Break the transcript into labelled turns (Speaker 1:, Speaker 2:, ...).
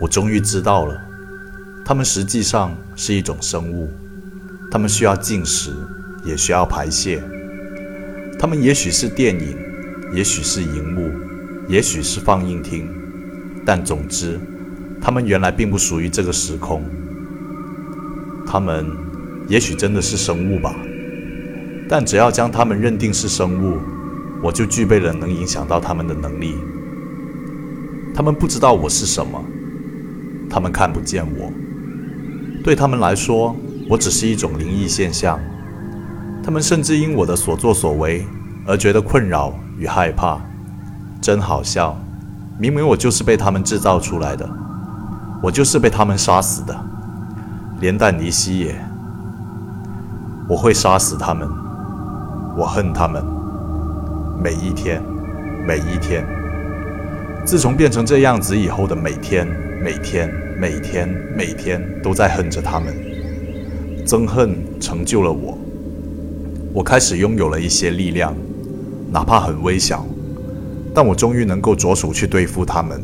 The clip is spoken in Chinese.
Speaker 1: 我终于知道了，它们实际上是一种生物，它们需要进食，也需要排泄。它们也许是电影，也许是荧幕，也许是放映厅，但总之，它们原来并不属于这个时空。它们也许真的是生物吧，但只要将它们认定是生物，我就具备了能影响到它们的能力。他们不知道我是什么，他们看不见我。对他们来说，我只是一种灵异现象。他们甚至因我的所作所为而觉得困扰与害怕，真好笑！明明我就是被他们制造出来的，我就是被他们杀死的，连带尼西也。我会杀死他们，我恨他们，每一天，每一天。自从变成这样子以后的每天、每天、每天、每天，都在恨着他们。憎恨成就了我，我开始拥有了一些力量，哪怕很微小，但我终于能够着手去对付他们。